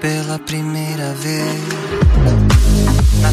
pela primeira vez. Na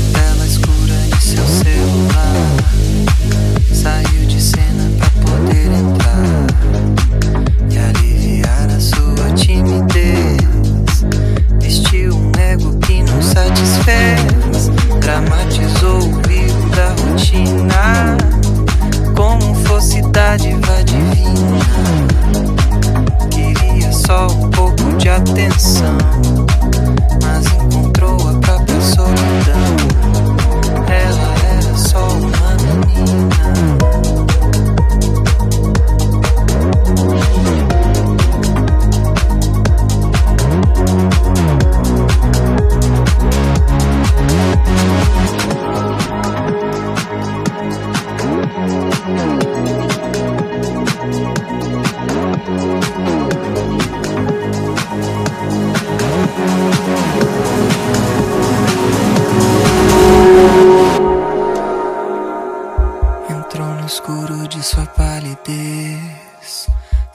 Trono escuro de sua palidez.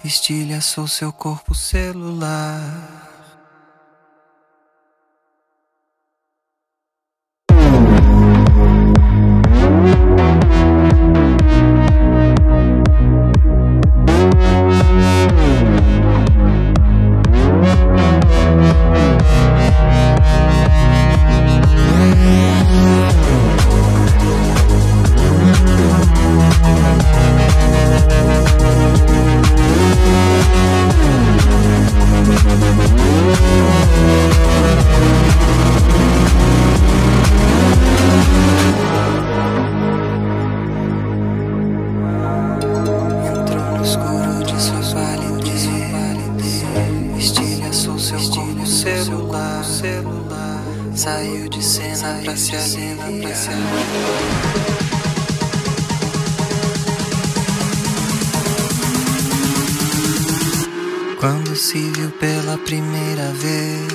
Estilhaçou seu corpo celular. Saiu de cena pra se aliviar. Quando se viu pela primeira vez.